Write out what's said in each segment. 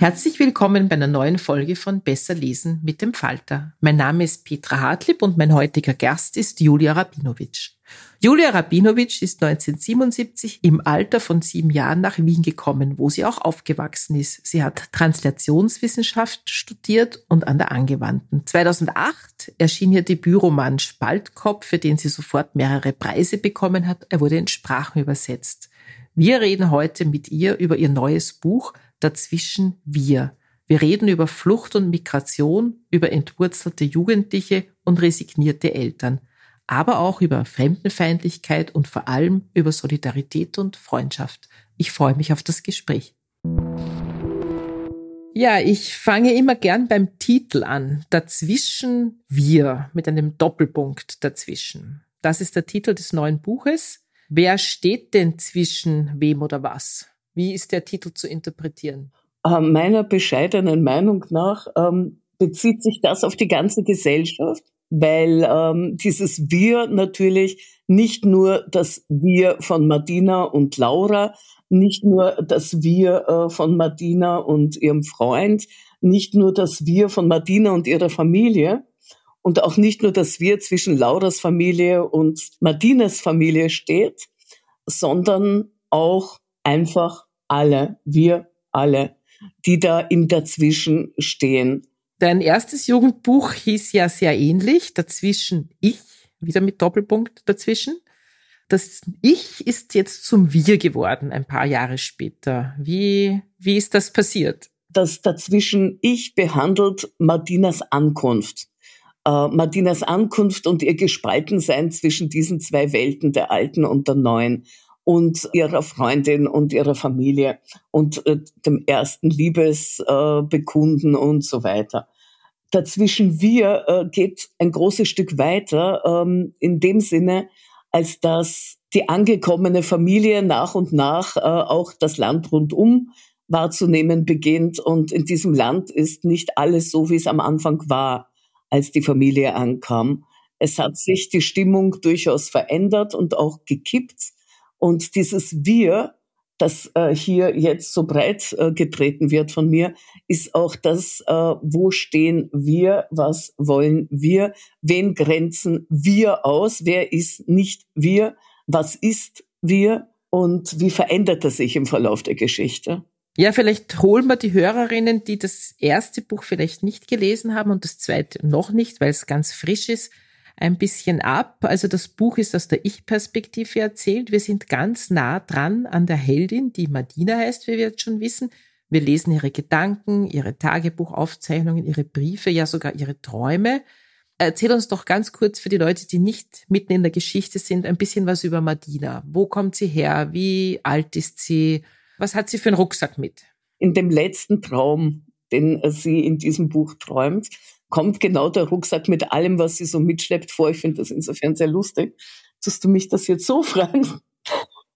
Herzlich willkommen bei einer neuen Folge von Besser lesen mit dem Falter. Mein Name ist Petra Hartlieb und mein heutiger Gast ist Julia Rabinowitsch. Julia Rabinowitsch ist 1977 im Alter von sieben Jahren nach Wien gekommen, wo sie auch aufgewachsen ist. Sie hat Translationswissenschaft studiert und an der Angewandten. 2008 erschien ihr Debütroman Spaltkopf, für den sie sofort mehrere Preise bekommen hat. Er wurde in Sprachen übersetzt. Wir reden heute mit ihr über ihr neues Buch dazwischen wir. Wir reden über Flucht und Migration, über entwurzelte Jugendliche und resignierte Eltern, aber auch über Fremdenfeindlichkeit und vor allem über Solidarität und Freundschaft. Ich freue mich auf das Gespräch. Ja, ich fange immer gern beim Titel an. Dazwischen wir mit einem Doppelpunkt dazwischen. Das ist der Titel des neuen Buches. Wer steht denn zwischen wem oder was? Wie ist der Titel zu interpretieren? Äh, meiner bescheidenen Meinung nach ähm, bezieht sich das auf die ganze Gesellschaft, weil ähm, dieses Wir natürlich nicht nur das Wir von Martina und Laura, nicht nur das Wir äh, von Martina und ihrem Freund, nicht nur das Wir von Martina und ihrer Familie und auch nicht nur das Wir zwischen Lauras Familie und Martinas Familie steht, sondern auch einfach alle, wir alle, die da im Dazwischen stehen. Dein erstes Jugendbuch hieß ja sehr ähnlich, dazwischen ich, wieder mit Doppelpunkt dazwischen. Das Ich ist jetzt zum Wir geworden, ein paar Jahre später. Wie, wie ist das passiert? Das dazwischen Ich behandelt Martinas Ankunft. Äh, Martinas Ankunft und ihr Gespaltensein zwischen diesen zwei Welten, der alten und der neuen und ihrer Freundin und ihrer Familie und äh, dem ersten Liebesbekunden äh, und so weiter. Dazwischen wir äh, geht ein großes Stück weiter ähm, in dem Sinne, als dass die angekommene Familie nach und nach auch das Land rundum wahrzunehmen beginnt. Und in diesem Land ist nicht alles so, wie es am Anfang war, als die Familie ankam. Es hat sich die Stimmung durchaus verändert und auch gekippt. Und dieses Wir, das äh, hier jetzt so breit äh, getreten wird von mir, ist auch das, äh, wo stehen wir, was wollen wir, wen grenzen wir aus, wer ist nicht wir, was ist wir und wie verändert er sich im Verlauf der Geschichte. Ja, vielleicht holen wir die Hörerinnen, die das erste Buch vielleicht nicht gelesen haben und das zweite noch nicht, weil es ganz frisch ist, ein bisschen ab. Also das Buch ist aus der Ich-Perspektive erzählt. Wir sind ganz nah dran an der Heldin, die Madina heißt, wie wir jetzt schon wissen. Wir lesen ihre Gedanken, ihre Tagebuchaufzeichnungen, ihre Briefe, ja sogar ihre Träume. Erzähl uns doch ganz kurz für die Leute, die nicht mitten in der Geschichte sind, ein bisschen was über Madina. Wo kommt sie her? Wie alt ist sie? Was hat sie für einen Rucksack mit? In dem letzten Traum, den sie in diesem Buch träumt, kommt genau der Rucksack mit allem, was sie so mitschleppt, vor. Ich finde das insofern sehr lustig, dass du mich das jetzt so fragst.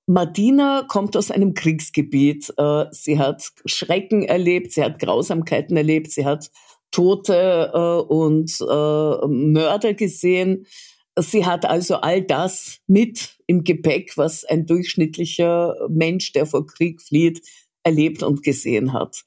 Martina kommt aus einem Kriegsgebiet. Äh, sie hat Schrecken erlebt, sie hat Grausamkeiten erlebt, sie hat Tote äh, und äh, Mörder gesehen. Sie hat also all das mit im Gepäck, was ein durchschnittlicher Mensch, der vor Krieg flieht, erlebt und gesehen hat.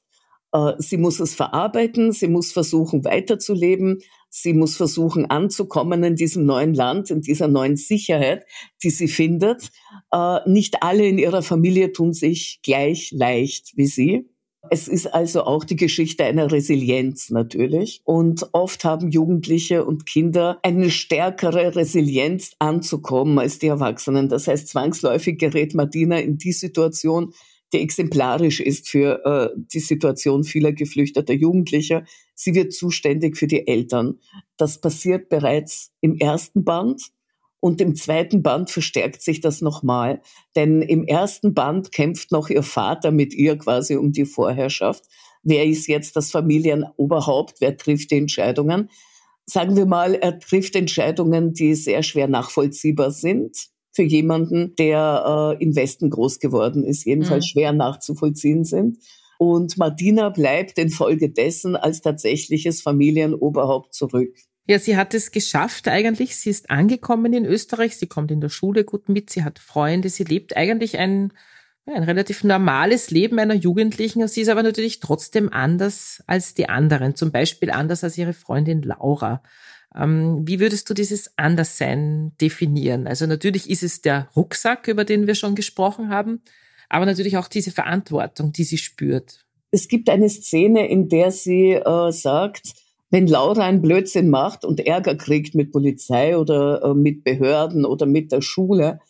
Äh, sie muss es verarbeiten, sie muss versuchen weiterzuleben, sie muss versuchen anzukommen in diesem neuen Land, in dieser neuen Sicherheit, die sie findet. Äh, nicht alle in ihrer Familie tun sich gleich leicht wie sie. Es ist also auch die Geschichte einer Resilienz natürlich. Und oft haben Jugendliche und Kinder eine stärkere Resilienz anzukommen als die Erwachsenen. Das heißt, zwangsläufig gerät Martina in die Situation, die exemplarisch ist für äh, die Situation vieler geflüchteter Jugendlicher. Sie wird zuständig für die Eltern. Das passiert bereits im ersten Band. Und im zweiten Band verstärkt sich das nochmal. Denn im ersten Band kämpft noch ihr Vater mit ihr quasi um die Vorherrschaft. Wer ist jetzt das Familienoberhaupt? Wer trifft die Entscheidungen? Sagen wir mal, er trifft Entscheidungen, die sehr schwer nachvollziehbar sind für jemanden, der äh, im Westen groß geworden ist, jedenfalls mhm. schwer nachzuvollziehen sind. Und Martina bleibt infolgedessen als tatsächliches Familienoberhaupt zurück. Ja, sie hat es geschafft eigentlich. Sie ist angekommen in Österreich. Sie kommt in der Schule gut mit. Sie hat Freunde. Sie lebt eigentlich ein, ein relativ normales Leben einer Jugendlichen. Sie ist aber natürlich trotzdem anders als die anderen. Zum Beispiel anders als ihre Freundin Laura. Ähm, wie würdest du dieses Anderssein definieren? Also natürlich ist es der Rucksack, über den wir schon gesprochen haben, aber natürlich auch diese Verantwortung, die sie spürt. Es gibt eine Szene, in der sie äh, sagt, wenn Laura einen Blödsinn macht und Ärger kriegt mit Polizei oder äh, mit Behörden oder mit der Schule,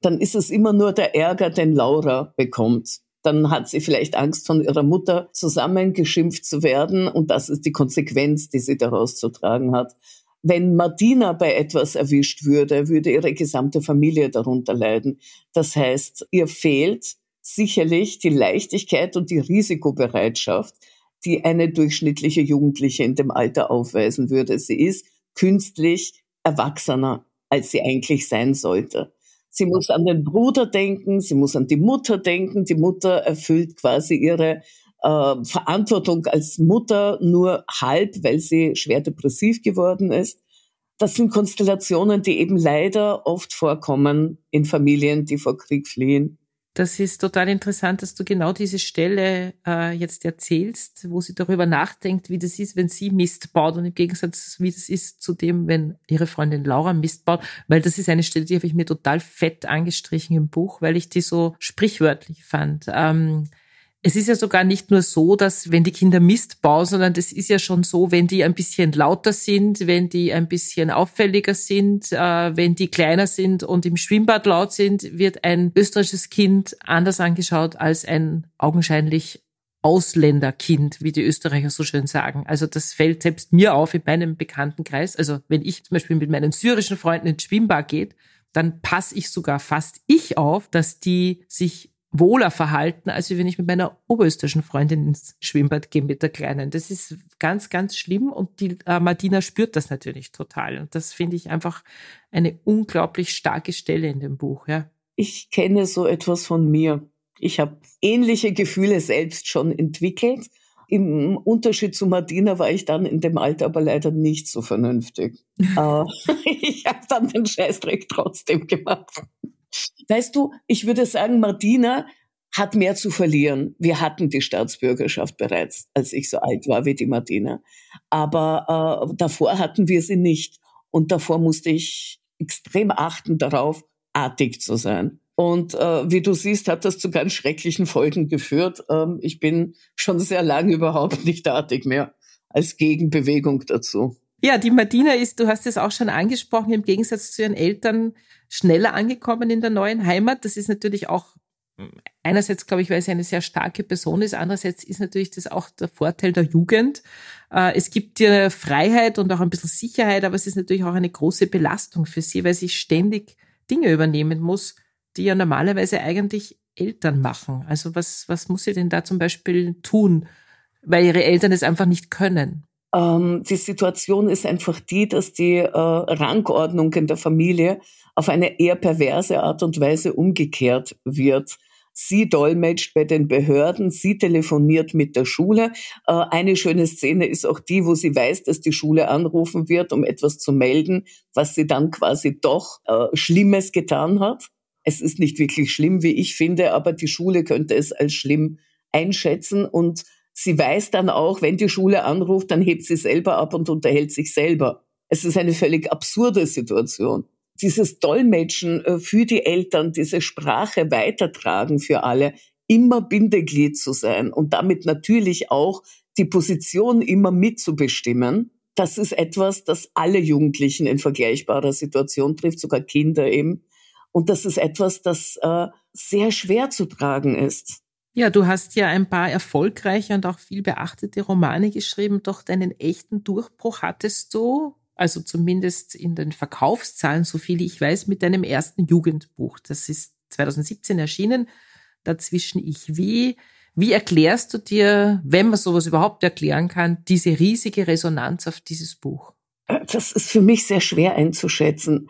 dann ist es immer nur der Ärger, den Laura bekommt. Dann hat sie vielleicht Angst, von ihrer Mutter zusammengeschimpft zu werden und das ist die Konsequenz, die sie daraus zu tragen hat. Wenn Martina bei etwas erwischt würde, würde ihre gesamte Familie darunter leiden. Das heißt, ihr fehlt sicherlich die Leichtigkeit und die Risikobereitschaft, die eine durchschnittliche Jugendliche in dem Alter aufweisen würde. Sie ist künstlich erwachsener, als sie eigentlich sein sollte. Sie muss an den Bruder denken, sie muss an die Mutter denken. Die Mutter erfüllt quasi ihre äh, Verantwortung als Mutter nur halb, weil sie schwer depressiv geworden ist. Das sind Konstellationen, die eben leider oft vorkommen in Familien, die vor Krieg fliehen. Das ist total interessant, dass du genau diese Stelle äh, jetzt erzählst, wo sie darüber nachdenkt, wie das ist, wenn sie Mist baut und im Gegensatz, wie das ist zu dem, wenn ihre Freundin Laura Mist baut, weil das ist eine Stelle, die habe ich mir total fett angestrichen im Buch, weil ich die so sprichwörtlich fand. Ähm, es ist ja sogar nicht nur so, dass wenn die Kinder Mist bauen, sondern das ist ja schon so, wenn die ein bisschen lauter sind, wenn die ein bisschen auffälliger sind, äh, wenn die kleiner sind und im Schwimmbad laut sind, wird ein österreichisches Kind anders angeschaut als ein augenscheinlich Ausländerkind, wie die Österreicher so schön sagen. Also das fällt selbst mir auf in meinem Bekanntenkreis. Also wenn ich zum Beispiel mit meinen syrischen Freunden ins Schwimmbad geht, dann passe ich sogar fast ich auf, dass die sich wohler verhalten, als wenn ich mit meiner oberösterreichischen Freundin ins Schwimmbad gehe mit der Kleinen. Das ist ganz, ganz schlimm und die äh, Martina spürt das natürlich total. Und das finde ich einfach eine unglaublich starke Stelle in dem Buch. Ja. Ich kenne so etwas von mir. Ich habe ähnliche Gefühle selbst schon entwickelt. Im Unterschied zu Martina war ich dann in dem Alter aber leider nicht so vernünftig. äh, ich habe dann den Scheißdreck trotzdem gemacht. Weißt du, ich würde sagen, Martina hat mehr zu verlieren. Wir hatten die Staatsbürgerschaft bereits, als ich so alt war wie die Martina. Aber äh, davor hatten wir sie nicht. Und davor musste ich extrem achten darauf, artig zu sein. Und äh, wie du siehst, hat das zu ganz schrecklichen Folgen geführt. Ähm, ich bin schon sehr lange überhaupt nicht artig mehr als Gegenbewegung dazu. Ja, die Martina ist, du hast es auch schon angesprochen, im Gegensatz zu ihren Eltern schneller angekommen in der neuen Heimat. Das ist natürlich auch einerseits, glaube ich, weil sie eine sehr starke Person ist, andererseits ist natürlich das auch der Vorteil der Jugend. Äh, es gibt ihr Freiheit und auch ein bisschen Sicherheit, aber es ist natürlich auch eine große Belastung für sie, weil sie ständig Dinge übernehmen muss, die ja normalerweise eigentlich Eltern machen. Also was, was muss sie denn da zum Beispiel tun, weil ihre Eltern es einfach nicht können? Ähm, die Situation ist einfach die, dass die äh, Rangordnung in der Familie auf eine eher perverse Art und Weise umgekehrt wird. Sie dolmetscht bei den Behörden, sie telefoniert mit der Schule. Äh, eine schöne Szene ist auch die, wo sie weiß, dass die Schule anrufen wird, um etwas zu melden, was sie dann quasi doch äh, Schlimmes getan hat. Es ist nicht wirklich schlimm, wie ich finde, aber die Schule könnte es als schlimm einschätzen und sie weiß dann auch, wenn die Schule anruft, dann hebt sie selber ab und unterhält sich selber. Es ist eine völlig absurde Situation dieses Dolmetschen äh, für die Eltern, diese Sprache weitertragen für alle, immer Bindeglied zu sein und damit natürlich auch die Position immer mitzubestimmen. Das ist etwas, das alle Jugendlichen in vergleichbarer Situation trifft, sogar Kinder eben. Und das ist etwas, das äh, sehr schwer zu tragen ist. Ja, du hast ja ein paar erfolgreiche und auch viel beachtete Romane geschrieben, doch deinen echten Durchbruch hattest du also zumindest in den Verkaufszahlen, so viel ich weiß, mit deinem ersten Jugendbuch. Das ist 2017 erschienen. Dazwischen ich wie. Wie erklärst du dir, wenn man sowas überhaupt erklären kann, diese riesige Resonanz auf dieses Buch? Das ist für mich sehr schwer einzuschätzen.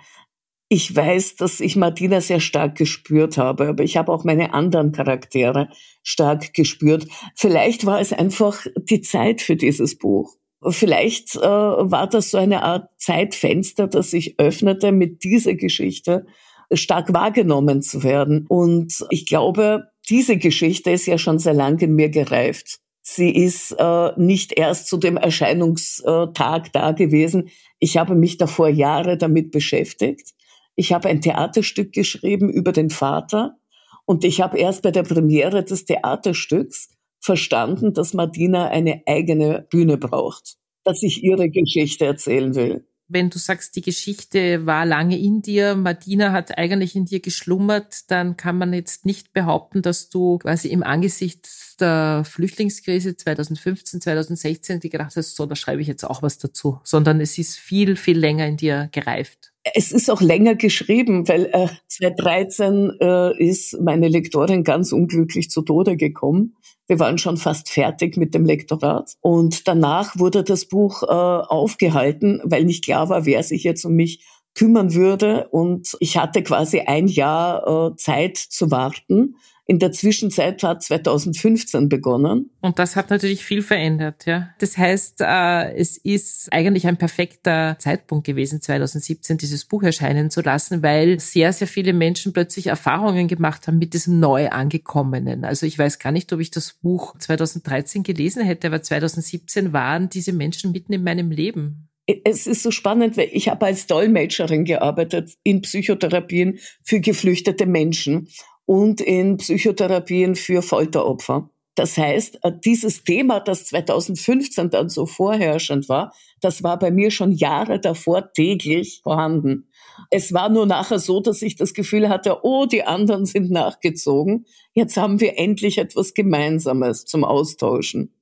Ich weiß, dass ich Martina sehr stark gespürt habe, aber ich habe auch meine anderen Charaktere stark gespürt. Vielleicht war es einfach die Zeit für dieses Buch. Vielleicht äh, war das so eine Art Zeitfenster, das sich öffnete, mit dieser Geschichte stark wahrgenommen zu werden. Und ich glaube, diese Geschichte ist ja schon sehr lange in mir gereift. Sie ist äh, nicht erst zu dem Erscheinungstag da gewesen. Ich habe mich davor Jahre damit beschäftigt. Ich habe ein Theaterstück geschrieben über den Vater und ich habe erst bei der Premiere des Theaterstücks verstanden, dass Martina eine eigene Bühne braucht, dass ich ihre Geschichte erzählen will. Wenn du sagst, die Geschichte war lange in dir, Martina hat eigentlich in dir geschlummert, dann kann man jetzt nicht behaupten, dass du quasi im Angesicht der Flüchtlingskrise 2015, 2016 die gedacht hast, so, da schreibe ich jetzt auch was dazu, sondern es ist viel, viel länger in dir gereift. Es ist auch länger geschrieben, weil äh, 2013 äh, ist meine Lektorin ganz unglücklich zu Tode gekommen. Wir waren schon fast fertig mit dem Lektorat. Und danach wurde das Buch äh, aufgehalten, weil nicht klar war, wer sich jetzt um mich kümmern würde. Und ich hatte quasi ein Jahr äh, Zeit zu warten. In der Zwischenzeit hat 2015 begonnen. Und das hat natürlich viel verändert, ja. Das heißt, äh, es ist eigentlich ein perfekter Zeitpunkt gewesen, 2017 dieses Buch erscheinen zu lassen, weil sehr, sehr viele Menschen plötzlich Erfahrungen gemacht haben mit diesem neu angekommenen. Also ich weiß gar nicht, ob ich das Buch 2013 gelesen hätte, aber 2017 waren diese Menschen mitten in meinem Leben es ist so spannend, weil ich habe als Dolmetscherin gearbeitet in Psychotherapien für geflüchtete Menschen und in Psychotherapien für Folteropfer. Das heißt, äh, dieses Thema, das 2015 dann so vorherrschend war, das war bei mir schon Jahre davor täglich vorhanden. Es war nur nachher so, dass ich das Gefühl hatte, oh, die anderen sind nachgezogen. Jetzt haben wir endlich etwas Gemeinsames zum Austauschen.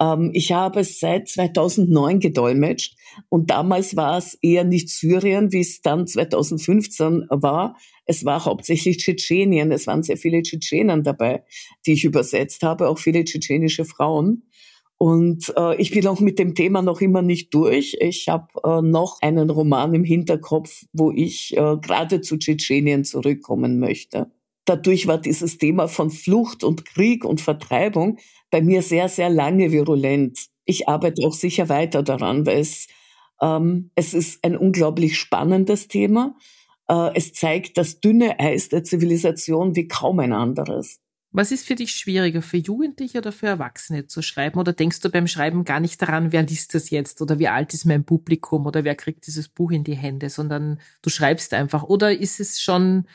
Ähm, ich habe es seit 2009 gedolmetscht und damals war es eher nicht Syrien, wie es dann 2015 war. Es war hauptsächlich Tschetschenien. Es waren sehr viele Tschetschenen dabei, die ich übersetzt habe, auch viele tschetschenische Frauen. Und äh, ich bin auch mit dem Thema noch immer nicht durch. Ich habe äh, noch einen Roman im Hinterkopf, wo ich äh, gerade zu Tschetschenien zurückkommen möchte. Dadurch war dieses Thema von Flucht und Krieg und Vertreibung bei mir sehr, sehr lange virulent. Ich arbeite auch sicher weiter daran, weil es, ähm, es ist ein unglaublich spannendes Thema. Äh, es zeigt das dünne Eis der Zivilisation wie kaum ein anderes. Was ist für dich schwieriger, für Jugendliche oder für Erwachsene zu schreiben? Oder denkst du beim Schreiben gar nicht daran, wer liest das jetzt oder wie alt ist mein Publikum oder wer kriegt dieses Buch in die Hände, sondern du schreibst einfach? Oder ist es schon,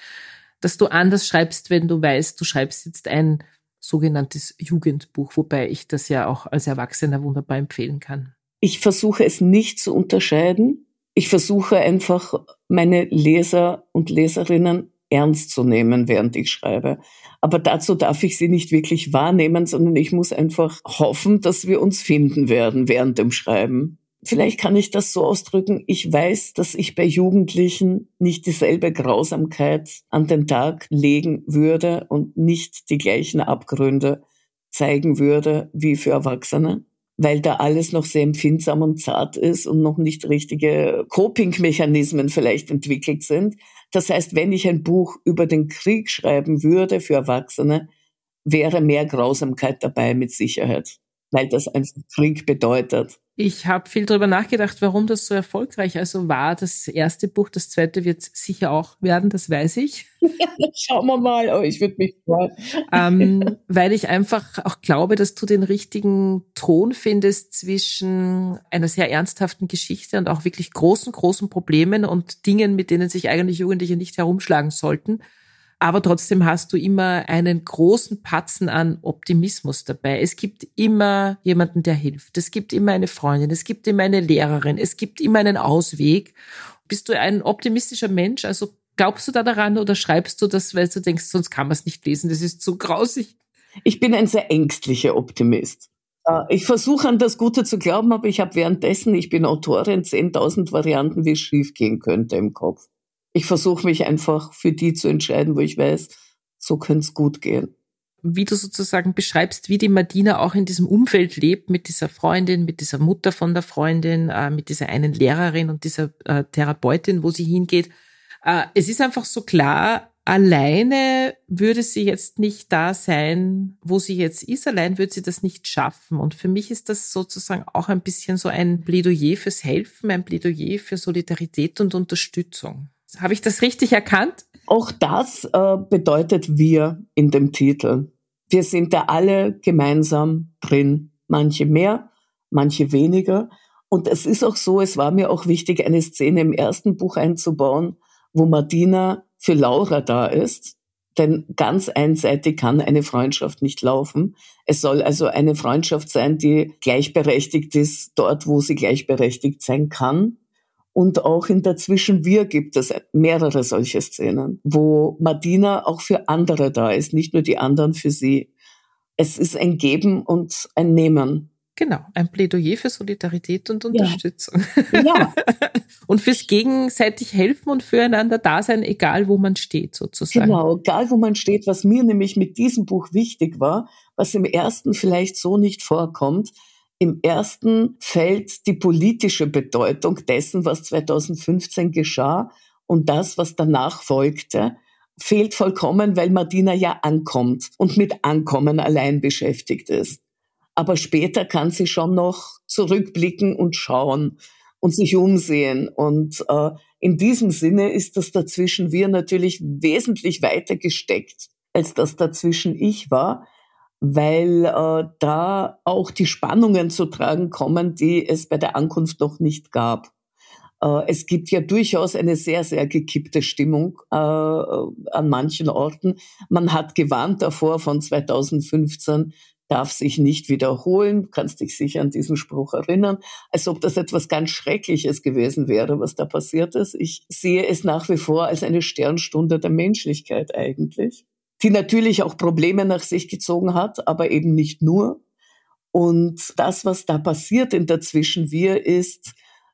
dass du anders schreibst, wenn du weißt, du schreibst jetzt ein sogenanntes Jugendbuch, wobei ich das ja auch als Erwachsener wunderbar empfehlen kann. Ich versuche es nicht zu unterscheiden. Ich versuche einfach meine Leser und Leserinnen ernst zu nehmen, während ich schreibe. Aber dazu darf ich sie nicht wirklich wahrnehmen, sondern ich muss einfach hoffen, dass wir uns finden werden während dem Schreiben. Vielleicht kann ich das so ausdrücken, ich weiß, dass ich bei Jugendlichen nicht dieselbe Grausamkeit an den Tag legen würde und nicht die gleichen Abgründe zeigen würde wie für Erwachsene. weil da alles noch sehr empfindsam und zart ist und noch nicht richtige Coping-Mechanismen vielleicht entwickelt sind. Das heißt, wenn ich ein Buch über den Krieg schreiben würde für Erwachsene, wäre mehr Grausamkeit dabei mit Sicherheit, weil das einfach Krieg bedeutet. Ich habe viel darüber nachgedacht, warum das so erfolgreich also war. Das erste Buch, das zweite wird sicher auch werden, das weiß ich. Schauen wir mal, aber ich würde mich freuen. Ähm, weil ich einfach auch glaube, dass du den richtigen Ton findest zwischen einer sehr ernsthaften Geschichte und auch wirklich großen, großen Problemen und Dingen, mit denen sich eigentlich Jugendliche nicht herumschlagen sollten aber trotzdem hast du immer einen großen Patzen an Optimismus dabei. Es gibt immer jemanden, der hilft. Es gibt immer eine Freundin, es gibt immer eine Lehrerin, es gibt immer einen Ausweg. Bist du ein optimistischer Mensch? Also glaubst du da daran oder schreibst du das, weil du denkst, sonst kann man es nicht lesen, das ist zu grausig? Ich bin ein sehr ängstlicher Optimist. Äh, ich versuche an das Gute zu glauben, aber ich habe währenddessen, ich bin Autorin, 10.000 Varianten, wie es schiefgehen könnte im Kopf ich versuche mich einfach für die zu entscheiden, wo ich weiß, so könnte es gut gehen. Wie du sozusagen beschreibst, wie die Madina auch in diesem Umfeld lebt, mit dieser Freundin, mit dieser Mutter von der Freundin, äh, mit dieser einen Lehrerin und dieser äh, Therapeutin, wo sie hingeht. Äh, es ist einfach so klar, alleine würde sie jetzt nicht da sein, wo sie jetzt ist. Allein würde sie das nicht schaffen. Und für mich ist das sozusagen auch ein bisschen so ein Plädoyer fürs Helfen, ein Plädoyer für Solidarität und Unterstützung. Habe ich das richtig erkannt? Auch das äh, bedeutet wir in dem Titel. Wir sind da alle gemeinsam drin. Manche mehr, manche weniger. Und es ist auch so, es war mir auch wichtig, eine Szene im ersten Buch einzubauen, wo Martina für Laura da ist. Denn ganz einseitig kann eine Freundschaft nicht laufen. Es soll also eine Freundschaft sein, die gleichberechtigt ist, dort, wo sie gleichberechtigt sein kann. Und auch in Dazwischen wir gibt es mehrere solche Szenen, wo Martina auch für andere da ist, nicht nur die anderen für sie. Es ist ein Geben und ein Nehmen. Genau, ein Plädoyer für Solidarität und Unterstützung. Ja. ja. und fürs gegenseitig helfen und füreinander da sein, egal wo man steht, sozusagen. Genau, egal wo man steht. Was mir nämlich mit diesem Buch wichtig war, was im ersten vielleicht so nicht vorkommt, im ersten fällt die politische Bedeutung dessen, was 2015 geschah und das, was danach folgte, fehlt vollkommen, weil Martina ja ankommt und mit Ankommen allein beschäftigt ist. Aber später kann sie schon noch zurückblicken und schauen und sich umsehen. Und äh, in diesem Sinne ist das dazwischen wir natürlich wesentlich weiter gesteckt, als das dazwischen ich war weil äh, da auch die Spannungen zu tragen kommen, die es bei der Ankunft noch nicht gab. Äh, es gibt ja durchaus eine sehr, sehr gekippte Stimmung äh, an manchen Orten. Man hat gewarnt davor von 2015, darf sich nicht wiederholen. Kannst dich sicher an diesen Spruch erinnern, als ob das etwas ganz Schreckliches gewesen wäre, was da passiert ist. Ich sehe es nach wie vor als eine Sternstunde der Menschlichkeit eigentlich die natürlich auch Probleme nach sich gezogen hat, aber eben nicht nur. Und das, was da passiert in dazwischen wir, ist,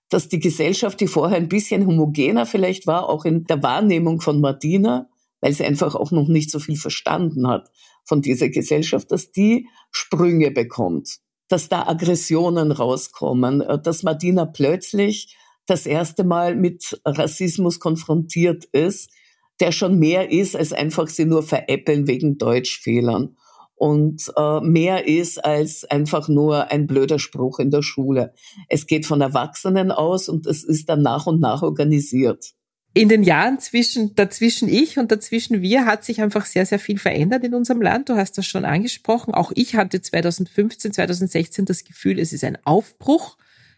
dass die Gesellschaft, die vorher ein bisschen homogener vielleicht war, auch in der Wahrnehmung von Martina, weil sie einfach auch noch nicht so viel verstanden hat von dieser Gesellschaft, dass die Sprünge bekommt, dass da Aggressionen rauskommen, dass Martina plötzlich das erste Mal mit Rassismus konfrontiert ist, der schon mehr ist, als einfach sie nur veräppeln wegen Deutschfehlern und äh, mehr ist als einfach nur ein blöder Spruch in der Schule. Es geht von Erwachsenen aus und es ist dann nach und nach organisiert. In den Jahren zwischen dazwischen ich und dazwischen wir hat sich einfach sehr, sehr viel verändert in unserem Land. Du hast das schon angesprochen. Auch ich hatte 2015, 2016 das Gefühl, es ist ein Aufbruch.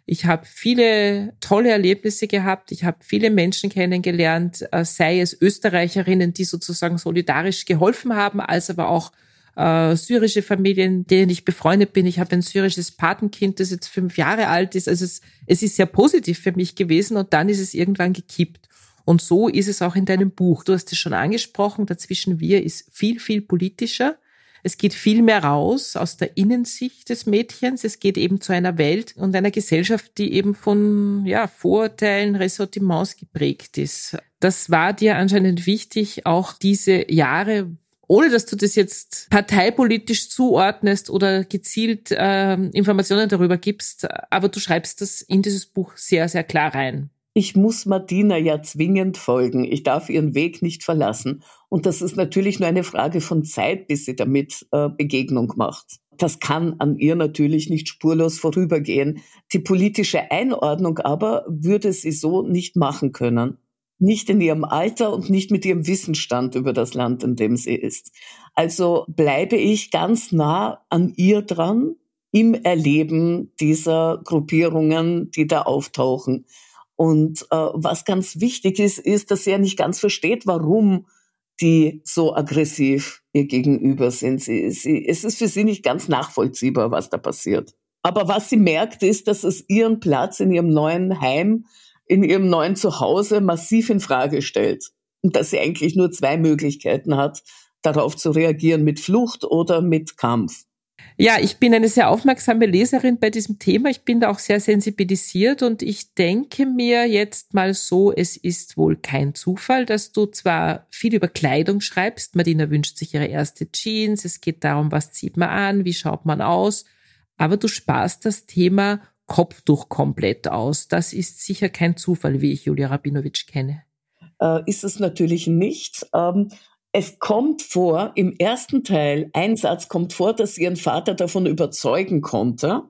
Ich habe viele tolle Erlebnisse gehabt. Ich habe viele Menschen kennengelernt, äh, sei es Österreicherinnen, die sozusagen solidarisch geholfen haben, als aber auch äh, syrische Familien, denen ich befreundet bin. Ich habe ein syrisches Patenkind, das jetzt fünf Jahre alt ist. Also es, es ist sehr positiv für mich gewesen und dann ist es irgendwann gekippt. Und so ist es auch in deinem Buch. Du hast es schon angesprochen, dazwischen wir ist viel, viel politischer. Es geht viel mehr raus aus der Innensicht des Mädchens. Es geht eben zu einer Welt und einer Gesellschaft, die eben von ja, Vorurteilen, Ressortiments geprägt ist. Das war dir anscheinend wichtig, auch diese Jahre, ohne dass du das jetzt parteipolitisch zuordnest oder gezielt äh, Informationen darüber gibst, aber du schreibst das in dieses Buch sehr, sehr klar rein. Ich muss Martina ja zwingend folgen. Ich darf ihren Weg nicht verlassen. Und das ist natürlich nur eine Frage von Zeit, bis sie damit äh, Begegnung macht. Das kann an ihr natürlich nicht spurlos vorübergehen. Die politische Einordnung aber würde sie so nicht machen können. Nicht in ihrem Alter und nicht mit ihrem Wissensstand über das Land, in dem sie ist. Also bleibe ich ganz nah an ihr dran im Erleben dieser Gruppierungen, die da auftauchen. Und äh, was ganz wichtig ist, ist, dass sie ja nicht ganz versteht, warum die so aggressiv ihr gegenüber sind. Sie, sie, es ist für sie nicht ganz nachvollziehbar, was da passiert. Aber was sie merkt, ist, dass es ihren Platz in ihrem neuen Heim in ihrem neuen Zuhause massiv in Frage stellt und dass sie eigentlich nur zwei Möglichkeiten hat, darauf zu reagieren, mit Flucht oder mit Kampf. Ja, ich bin eine sehr aufmerksame Leserin bei diesem Thema. Ich bin da auch sehr sensibilisiert und ich denke mir jetzt mal so, es ist wohl kein Zufall, dass du zwar viel über Kleidung schreibst. Martina wünscht sich ihre erste Jeans. Es geht darum, was zieht man an, wie schaut man aus. Aber du sparst das Thema Kopftuch komplett aus. Das ist sicher kein Zufall, wie ich Julia Rabinowitsch kenne. Äh, ist es natürlich nicht. Ähm, es kommt vor, im ersten Teil, ein Satz kommt vor, dass sie ihren Vater davon überzeugen konnte,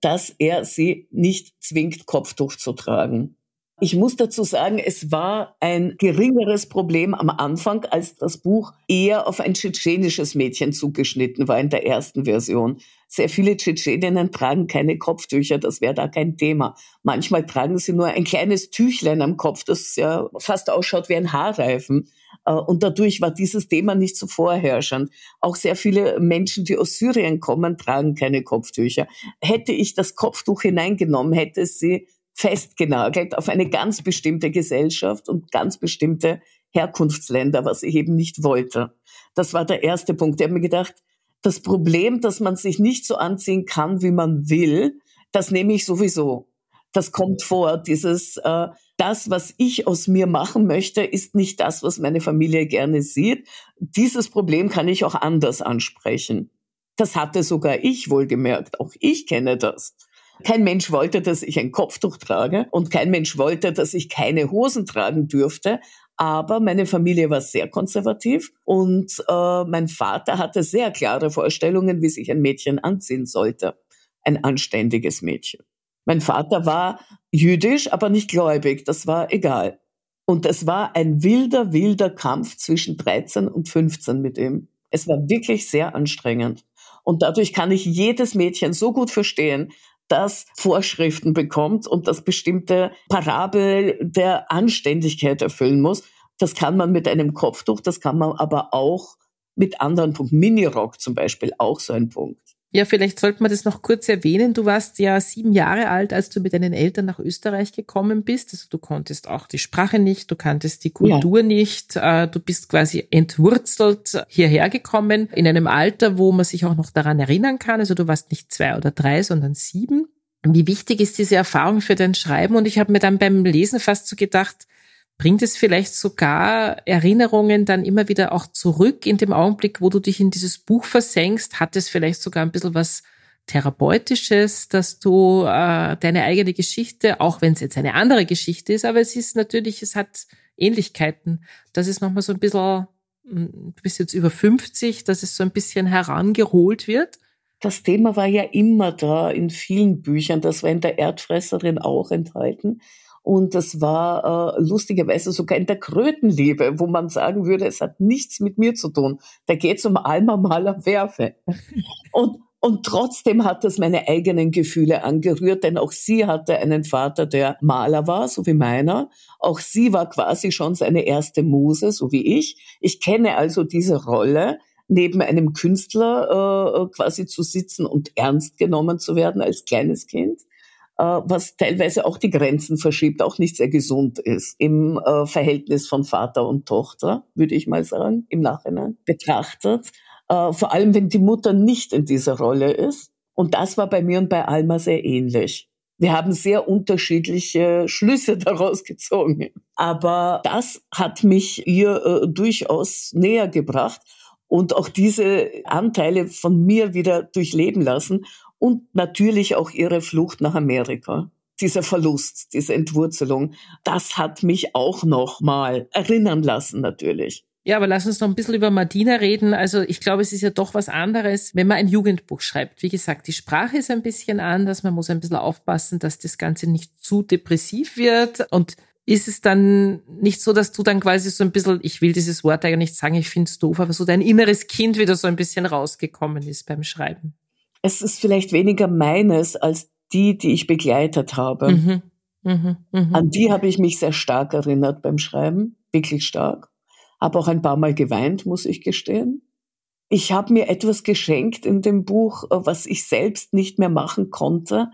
dass er sie nicht zwingt, Kopftuch zu tragen. Ich muss dazu sagen, es war ein geringeres Problem am Anfang, als das Buch eher auf ein tschetschenisches Mädchen zugeschnitten war in der ersten Version. Sehr viele Tschetscheninnen tragen keine Kopftücher, das wäre da kein Thema. Manchmal tragen sie nur ein kleines Tüchlein am Kopf, das ja fast ausschaut wie ein Haarreifen. Äh, und dadurch war dieses Thema nicht so vorherrschend. Auch sehr viele Menschen, die aus Syrien kommen, tragen keine Kopftücher. Hätte ich das Kopftuch hineingenommen, hätte sie festgenagelt auf eine ganz bestimmte Gesellschaft und ganz bestimmte Herkunftsländer, was ich eben nicht wollte. Das war der erste Punkt. Ich habe mir gedacht, das Problem, dass man sich nicht so anziehen kann, wie man will, das nehme ich sowieso. Das kommt vor. Dieses, äh, das, was ich aus mir machen möchte, ist nicht das, was meine Familie gerne sieht. Dieses Problem kann ich auch anders ansprechen. Das hatte sogar ich wohlgemerkt. Auch ich kenne das. Kein Mensch wollte, dass ich ein Kopftuch trage und kein Mensch wollte, dass ich keine Hosen tragen dürfte. Aber meine Familie war sehr konservativ und äh, mein Vater hatte sehr klare Vorstellungen, wie sich ein Mädchen anziehen sollte. Ein anständiges Mädchen. Mein Vater war jüdisch, aber nicht gläubig. Das war egal. Und es war ein wilder, wilder Kampf zwischen 13 und 15 mit ihm. Es war wirklich sehr anstrengend. Und dadurch kann ich jedes Mädchen so gut verstehen, das Vorschriften bekommt und das bestimmte Parabel der Anständigkeit erfüllen muss. Das kann man mit einem Kopftuch, das kann man aber auch mit anderen Punkten. Minirock zum Beispiel, auch so ein Punkt. Ja, vielleicht sollte man das noch kurz erwähnen. Du warst ja sieben Jahre alt, als du mit deinen Eltern nach Österreich gekommen bist. Also du konntest auch die Sprache nicht, du kanntest die Kultur ja. nicht. Äh, du bist quasi entwurzelt hierher gekommen in einem Alter, wo man sich auch noch daran erinnern kann. Also du warst nicht zwei oder drei, sondern sieben. Wie wichtig ist diese Erfahrung für dein Schreiben? Und ich habe mir dann beim Lesen fast so gedacht, bringt es vielleicht sogar Erinnerungen dann immer wieder auch zurück in dem Augenblick, wo du dich in dieses Buch versenkst? Hat es vielleicht sogar ein bisschen was Therapeutisches, dass du äh, deine eigene Geschichte, auch wenn es jetzt eine andere Geschichte ist, aber es ist natürlich, es hat Ähnlichkeiten. Das ist nochmal so ein bisschen, hm, du bist jetzt über 50, dass es so ein bisschen herangeholt wird. Das Thema war ja immer da in vielen Büchern. Das war in der Erdfresserin auch enthalten. Und das war äh, lustigerweise sogar in der Krötenliebe, wo man sagen würde, es hat nichts mit mir zu tun. Da geht es um Alma Maler Werfe. Und, und trotzdem hat das meine eigenen Gefühle angerührt, denn auch sie hatte einen Vater, der Maler war, so wie meiner. Auch sie war quasi schon seine erste Muse, so wie ich. Ich kenne also diese Rolle neben einem Künstler äh, quasi zu sitzen und ernst genommen zu werden als kleines Kind. Äh, was teilweise auch die Grenzen verschiebt, auch nicht sehr gesund ist im äh, Verhältnis von Vater und Tochter, würde ich mal sagen, im Nachhinein betrachtet. Äh, vor allem, wenn die Mutter nicht in dieser Rolle ist. Und das war bei mir und bei Alma sehr ähnlich. Wir haben sehr unterschiedliche Schlüsse daraus gezogen. Aber das hat mich ihr durchaus näher gebracht. und auch diese Anteile von mir wieder durchleben lassen und natürlich auch ihre Flucht nach Amerika. Dieser Verlust, diese Entwurzelung, das hat mich auch noch mal erinnern lassen natürlich. Ja, aber lass uns noch ein bisschen über Martina reden. Also ich glaube, es ist ja doch was anderes, wenn man ein Jugendbuch schreibt. Wie gesagt, die Sprache ist ein bisschen anders. Man muss ein bisschen aufpassen, dass das Ganze nicht zu depressiv wird. Und ist es dann nicht so, dass du dann quasi so ein bisschen, ich will dieses Wort eigentlich nicht sagen, ich finde es doof, aber so dein inneres Kind wieder so ein bisschen rausgekommen ist beim Schreiben? Es ist vielleicht weniger meines als die, die ich begleitet habe. Mhm. Mhm. Mhm. An die habe ich mich sehr stark erinnert beim Schreiben, wirklich stark habe auch ein paar Mal geweint, muss ich gestehen. Ich habe mir etwas geschenkt in dem Buch, äh, was ich selbst nicht mehr machen konnte,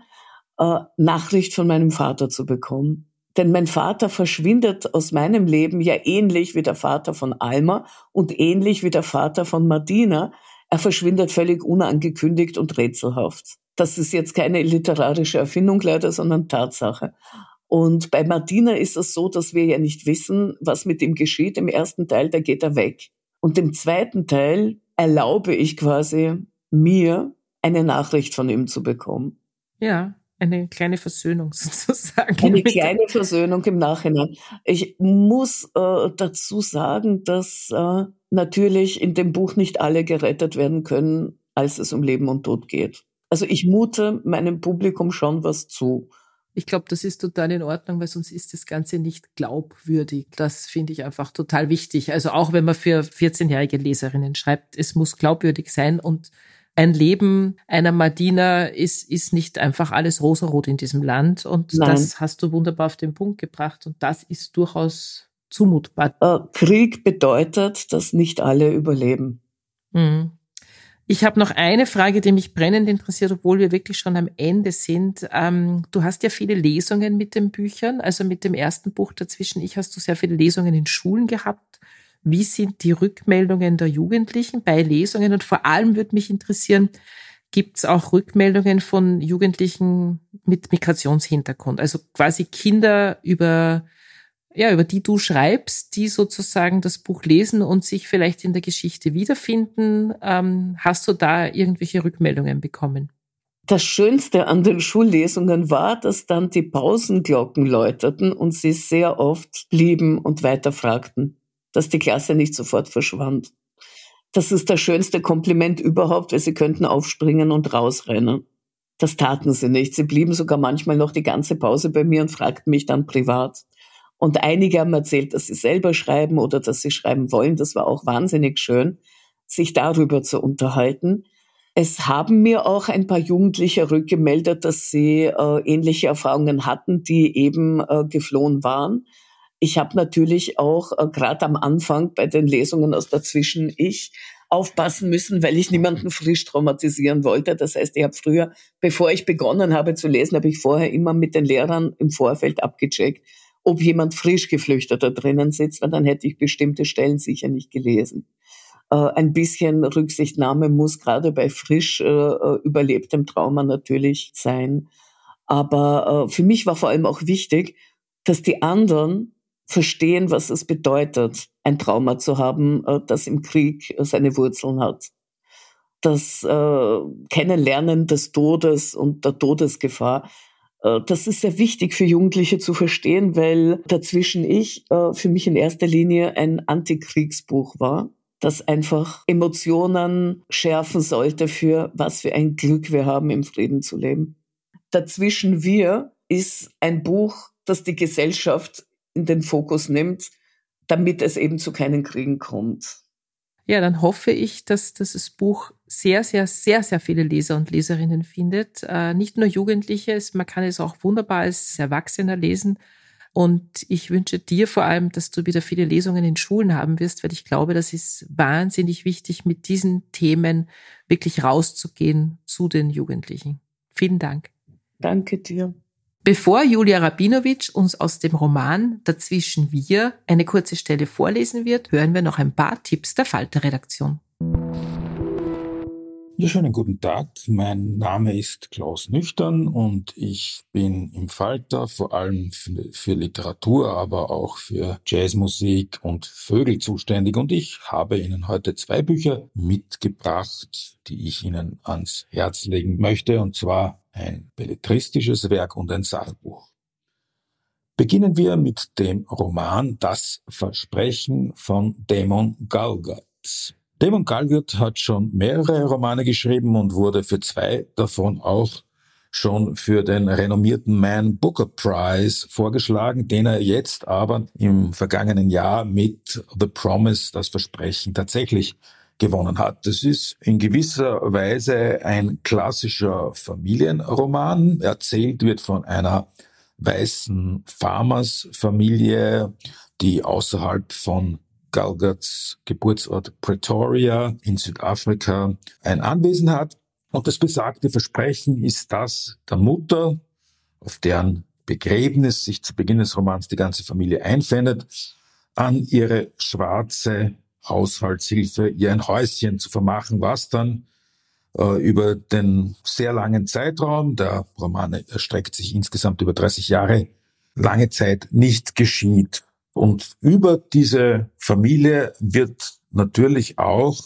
äh, Nachricht von meinem Vater zu bekommen. Denn mein Vater verschwindet aus meinem Leben ja ähnlich wie der Vater von Alma und ähnlich wie der Vater von Martina. Er verschwindet völlig unangekündigt und rätselhaft. Das ist jetzt keine literarische Erfindung leider, sondern Tatsache. Und bei Martina ist es so, dass wir ja nicht wissen, was mit ihm geschieht. Im ersten Teil, da geht er weg. Und im zweiten Teil erlaube ich quasi mir, eine Nachricht von ihm zu bekommen. Ja, eine kleine Versöhnung sozusagen. Eine kleine Versöhnung im Nachhinein. Ich muss äh, dazu sagen, dass äh, natürlich in dem Buch nicht alle gerettet werden können, als es um Leben und Tod geht. Also ich mute meinem Publikum schon was zu. Ich glaube, das ist total in Ordnung, weil sonst ist das Ganze nicht glaubwürdig. Das finde ich einfach total wichtig. Also auch wenn man für 14-jährige Leserinnen schreibt, es muss glaubwürdig sein und ein Leben einer Madina ist, ist nicht einfach alles rosarot in diesem Land. Und Nein. das hast du wunderbar auf den Punkt gebracht. Und das ist durchaus zumutbar. Äh, Krieg bedeutet, dass nicht alle überleben. Mhm. Ich habe noch eine Frage, die mich brennend interessiert, obwohl wir wirklich schon am Ende sind. Ähm, du hast ja viele Lesungen mit den Büchern, also mit dem ersten Buch dazwischen. Ich hast du sehr viele Lesungen in Schulen gehabt. Wie sind die Rückmeldungen der Jugendlichen bei Lesungen? Und vor allem würde mich interessieren, gibt es auch Rückmeldungen von Jugendlichen mit Migrationshintergrund? Also quasi Kinder über ja, über die du schreibst, die sozusagen das Buch lesen und sich vielleicht in der Geschichte wiederfinden. Ähm, hast du da irgendwelche Rückmeldungen bekommen? Das Schönste an den Schullesungen war, dass dann die Pausenglocken läuteten und sie sehr oft blieben und weiterfragten, dass die Klasse nicht sofort verschwand. Das ist das schönste Kompliment überhaupt, weil sie könnten aufspringen und rausrennen. Das taten sie nicht. Sie blieben sogar manchmal noch die ganze Pause bei mir und fragten mich dann privat. Und einige haben erzählt, dass sie selber schreiben oder dass sie schreiben wollen. Das war auch wahnsinnig schön, sich darüber zu unterhalten. Es haben mir auch ein paar Jugendliche rückgemeldet, dass sie äh, ähnliche Erfahrungen hatten, die eben äh, geflohen waren. Ich habe natürlich auch äh, gerade am Anfang bei den Lesungen aus dazwischen ich aufpassen müssen, weil ich niemanden frisch traumatisieren wollte. Das heißt, ich habe früher, bevor ich begonnen habe zu lesen, habe ich vorher immer mit den Lehrern im Vorfeld abgecheckt, ob jemand frisch geflüchteter drinnen sitzt, weil dann hätte ich bestimmte Stellen sicher nicht gelesen. Äh, ein bisschen Rücksichtnahme muss gerade bei frisch äh, äh, überlebtem Trauma natürlich sein. Aber äh, für mich war vor allem auch wichtig, dass die anderen verstehen, was es bedeutet, ein Trauma zu haben, äh, das im Krieg seine Wurzeln hat. Das äh, Kennenlernen des Todes und der Todesgefahr äh, das ist sehr wichtig für Jugendliche zu verstehen, weil dazwischen ich äh, für mich in erster Linie ein Antikriegsbuch war, das einfach Emotionen schärfen sollte für was für ein Glück wir haben, im Frieden zu leben. Dazwischen wir ist ein Buch, das die Gesellschaft in den Fokus nimmt, damit es eben zu keinen Kriegen kommt. Ja, dann hoffe ich, dass, dass das Buch sehr, sehr, sehr, sehr viele Leser und Leserinnen findet. Äh, nicht nur Jugendliche, man kann es auch wunderbar als Erwachsener lesen. Und ich wünsche dir vor allem, dass du wieder viele Lesungen in Schulen haben wirst, weil ich glaube, das ist wahnsinnig wichtig, mit diesen Themen wirklich rauszugehen zu den Jugendlichen. Vielen Dank. Danke dir. Bevor Julia Rabinowitsch uns aus dem Roman Dazwischen wir eine kurze Stelle vorlesen wird, hören wir noch ein paar Tipps der Falter-Redaktion. Ja, schönen guten Tag. Mein Name ist Klaus Nüchtern und ich bin im Falter vor allem für, Literatur, aber auch für Jazzmusik und Vögel zuständig. Und ich habe Ihnen heute zwei Bücher mitgebracht, die ich Ihnen ans Herz legen möchte, und zwar ein belletristisches Werk und ein Sachbuch. Beginnen wir mit dem Roman Das Versprechen von Damon Galgut. Damon Galgut hat schon mehrere Romane geschrieben und wurde für zwei davon auch schon für den renommierten Man Booker Prize vorgeschlagen, den er jetzt aber im vergangenen Jahr mit The Promise, das Versprechen, tatsächlich gewonnen hat. Das ist in gewisser Weise ein klassischer Familienroman. Erzählt wird von einer weißen Farmersfamilie, die außerhalb von Galgats Geburtsort Pretoria in Südafrika ein Anwesen hat. Und das besagte Versprechen ist das der Mutter, auf deren Begräbnis sich zu Beginn des Romans die ganze Familie einfindet, an ihre schwarze Haushaltshilfe ihr ein Häuschen zu vermachen, was dann äh, über den sehr langen Zeitraum, der Roman erstreckt sich insgesamt über 30 Jahre, lange Zeit nicht geschieht. Und über diese Familie wird natürlich auch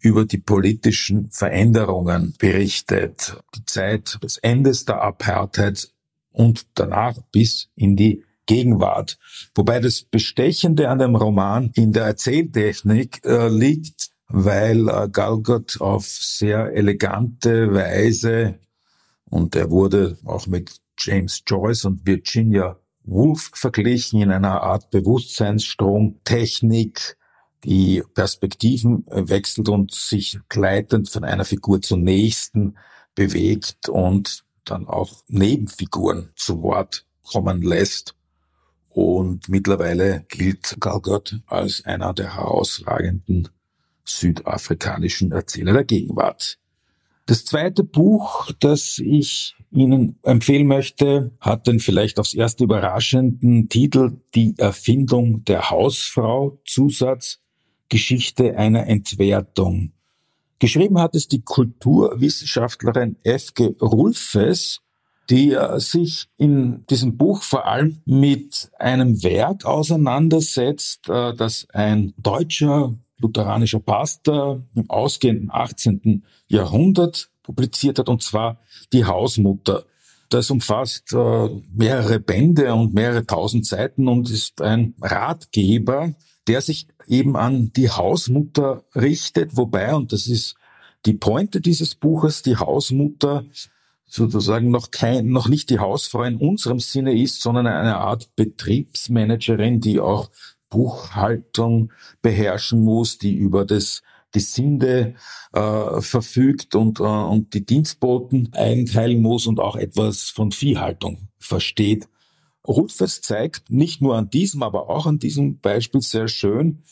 über die politischen Veränderungen berichtet. Die Zeit des Endes der Apartheid und danach bis in die Gegenwart. Wobei das Bestechende an dem Roman in der Erzähltechnik äh, liegt, weil äh, Galgut auf sehr elegante Weise und er wurde auch mit James Joyce und Virginia Woolf verglichen in einer Art Bewusstseinsstromtechnik, die Perspektiven äh, wechselt und sich gleitend von einer Figur zur nächsten bewegt und dann auch Nebenfiguren zu Wort kommen lässt. Und mittlerweile gilt Galgut als einer der herausragenden südafrikanischen Erzähler der Gegenwart. Das zweite Buch, das ich Ihnen empfehlen möchte, hat den vielleicht aufs erste überraschenden Titel Die Erfindung der Hausfrau, Zusatz Geschichte einer Entwertung. Geschrieben hat es die Kulturwissenschaftlerin F.G. Rulfes, die sich in diesem Buch vor allem mit einem Werk auseinandersetzt, äh, das ein deutscher lutheranischer Pastor im ausgehenden 18. Jahrhundert publiziert hat, und zwar Die Hausmutter. Das umfasst äh, mehrere Bände und mehrere tausend Seiten und ist ein Ratgeber, der sich eben an die Hausmutter richtet, wobei, und das ist die Pointe dieses Buches, die Hausmutter sozusagen noch kein, noch nicht die Hausfrau in unserem Sinne ist, sondern eine Art Betriebsmanagerin, die auch Buchhaltung beherrschen muss, die über das Gesinde äh, verfügt und, äh, und die Dienstboten einteilen muss und auch etwas von Viehhaltung versteht. Rutfers zeigt nicht nur an diesem, aber auch an diesem Beispiel sehr schön,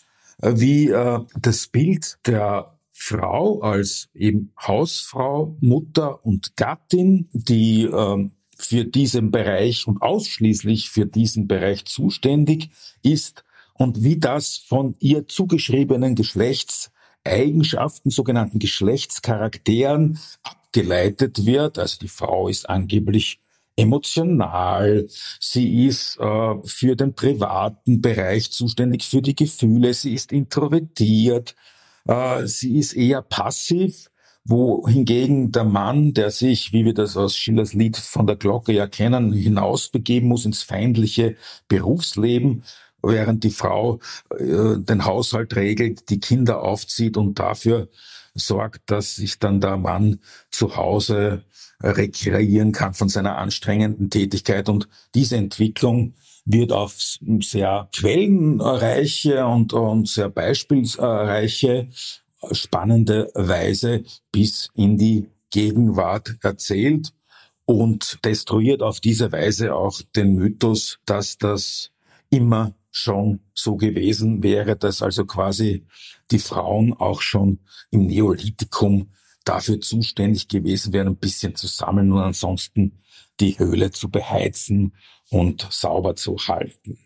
äh, wie äh, das Bild der Frau als eben Hausfrau, Mutter und Gattin, die äh, für diesen Bereich und ausschließlich für diesen Bereich zuständig ist, und wie das von ihr zugeschriebenen Geschlechtseigenschaften, sogenannten Geschlechtscharakteren abgeleitet wird. Also die Frau ist angeblich emotional, sie ist äh, für den privaten Bereich zuständig, für die Gefühle, sie ist introvertiert, äh, sie ist eher passiv, wohingegen der Mann, der sich, wie wir das aus Schillers Lied von der Glocke ja kennen, hinausbegeben muss ins feindliche Berufsleben, während die Frau äh, den Haushalt regelt, die Kinder aufzieht und dafür sorgt, dass sich dann der Mann zu Hause rekreieren kann von seiner anstrengenden Tätigkeit. Und diese Entwicklung wird auf sehr quellenreiche und, und sehr beispielsreiche, spannende Weise bis in die Gegenwart erzählt und destruiert auf diese Weise auch den Mythos, dass das immer schon so gewesen wäre, dass also quasi die Frauen auch schon im Neolithikum dafür zuständig gewesen wären, ein bisschen zu sammeln und ansonsten die Höhle zu beheizen und sauber zu halten.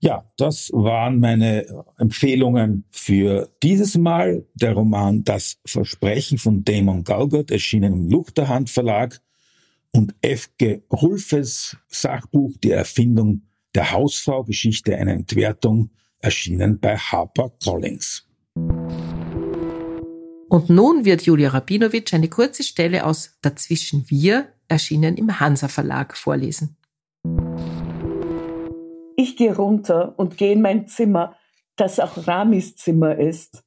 Ja, das waren meine Empfehlungen für dieses Mal. Der Roman Das Versprechen von Damon Galgott, erschienen im Luchterhand Verlag und F.G. Rulfes Sachbuch Die Erfindung der Hausfrau, Geschichte einer Entwertung, erschienen bei Harper Collins. Und nun wird Julia Rabinowitsch eine kurze Stelle aus Dazwischen wir, erschienen im Hansa Verlag, vorlesen. Ich gehe runter und gehe in mein Zimmer, das auch Ramis Zimmer ist.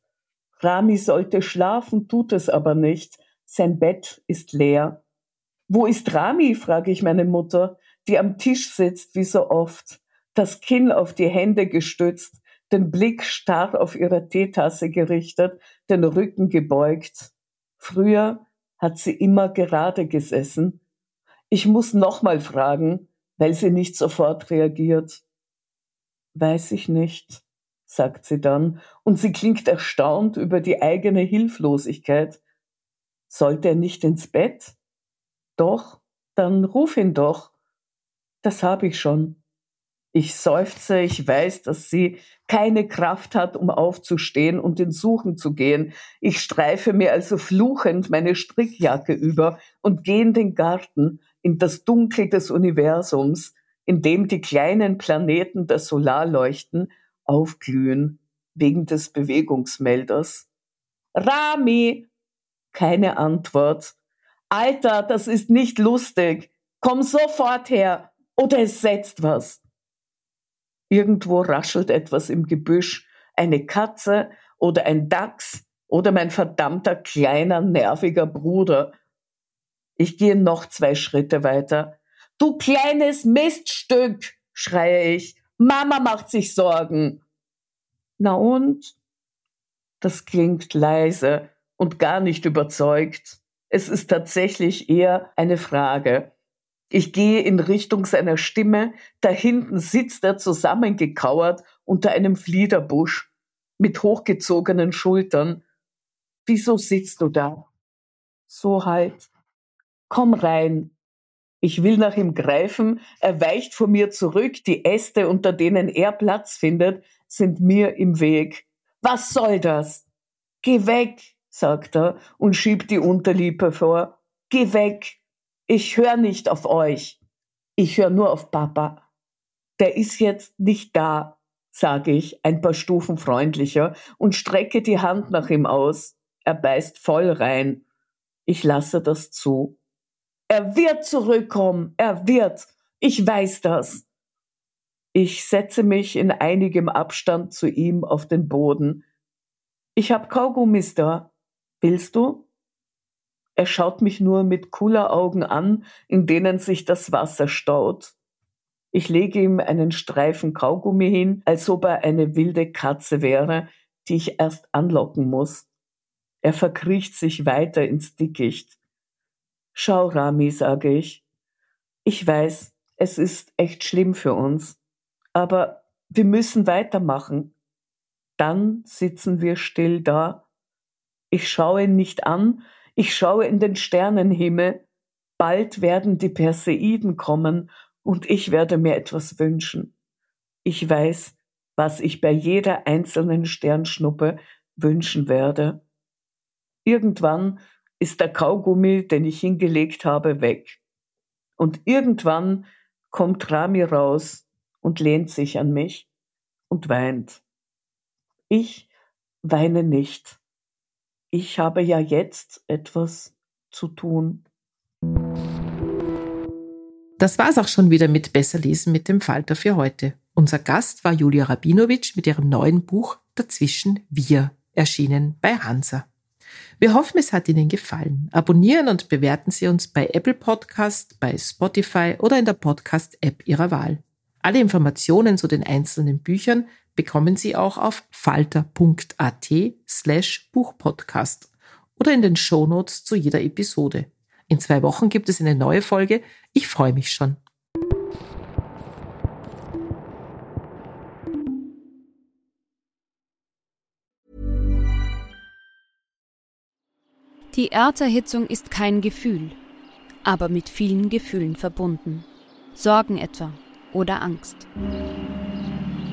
Rami sollte schlafen, tut es aber nicht. Sein Bett ist leer. Wo ist Rami? frage ich meine Mutter, die am Tisch sitzt wie so oft, das Kinn auf die Hände gestützt, den Blick starr auf ihre Teetasse gerichtet, den Rücken gebeugt. Früher hat sie immer gerade gesessen. Ich muss nochmal fragen, weil sie nicht sofort reagiert. Weiß ich nicht, sagt sie dann, und sie klingt erstaunt über die eigene Hilflosigkeit. Sollte er nicht ins Bett? Doch, dann ruf ihn doch. Das habe ich schon. Ich seufze, ich weiß, dass sie keine Kraft hat, um aufzustehen und in Suchen zu gehen. Ich streife mir also fluchend meine Strickjacke über und gehe in den Garten, in das Dunkel des Universums, in dem die kleinen Planeten der Solarleuchten aufglühen wegen des Bewegungsmelders. Rami! Keine Antwort. Alter, das ist nicht lustig. Komm sofort her. Oder es setzt was. Irgendwo raschelt etwas im Gebüsch. Eine Katze oder ein Dachs oder mein verdammter kleiner, nerviger Bruder. Ich gehe noch zwei Schritte weiter. Du kleines Miststück, schreie ich. Mama macht sich Sorgen. Na und? Das klingt leise und gar nicht überzeugt. Es ist tatsächlich eher eine Frage. Ich gehe in Richtung seiner Stimme. Da hinten sitzt er zusammengekauert unter einem Fliederbusch mit hochgezogenen Schultern. Wieso sitzt du da? So halt. Komm rein, ich will nach ihm greifen, er weicht vor mir zurück, die Äste, unter denen er Platz findet, sind mir im Weg. Was soll das? Geh weg, sagt er und schiebt die Unterlippe vor. Geh weg. Ich höre nicht auf euch. Ich höre nur auf Papa. Der ist jetzt nicht da, sage ich, ein paar Stufen freundlicher und strecke die Hand nach ihm aus. Er beißt voll rein. Ich lasse das zu. Er wird zurückkommen. Er wird. Ich weiß das. Ich setze mich in einigem Abstand zu ihm auf den Boden. Ich hab Kaugummis da. Willst du? Er schaut mich nur mit cooler Augen an, in denen sich das Wasser staut. Ich lege ihm einen Streifen Kaugummi hin, als ob er eine wilde Katze wäre, die ich erst anlocken muss. Er verkriecht sich weiter ins Dickicht. Schau, Rami, sage ich. Ich weiß, es ist echt schlimm für uns, aber wir müssen weitermachen. Dann sitzen wir still da. Ich schaue ihn nicht an, ich schaue in den Sternenhimmel. Bald werden die Perseiden kommen und ich werde mir etwas wünschen. Ich weiß, was ich bei jeder einzelnen Sternschnuppe wünschen werde. Irgendwann ist der Kaugummi, den ich hingelegt habe, weg. Und irgendwann kommt Rami raus und lehnt sich an mich und weint. Ich weine nicht. Ich habe ja jetzt etwas zu tun. Das war's auch schon wieder mit Besser lesen mit dem Falter für heute. Unser Gast war Julia Rabinowitsch mit ihrem neuen Buch Dazwischen wir, erschienen bei Hansa. Wir hoffen, es hat Ihnen gefallen. Abonnieren und bewerten Sie uns bei Apple Podcast, bei Spotify oder in der Podcast-App Ihrer Wahl. Alle Informationen zu den einzelnen Büchern bekommen Sie auch auf falter.at slash Buchpodcast oder in den Shownotes zu jeder Episode. In zwei Wochen gibt es eine neue Folge. Ich freue mich schon. Die Erderhitzung ist kein Gefühl, aber mit vielen Gefühlen verbunden. Sorgen etwa oder Angst.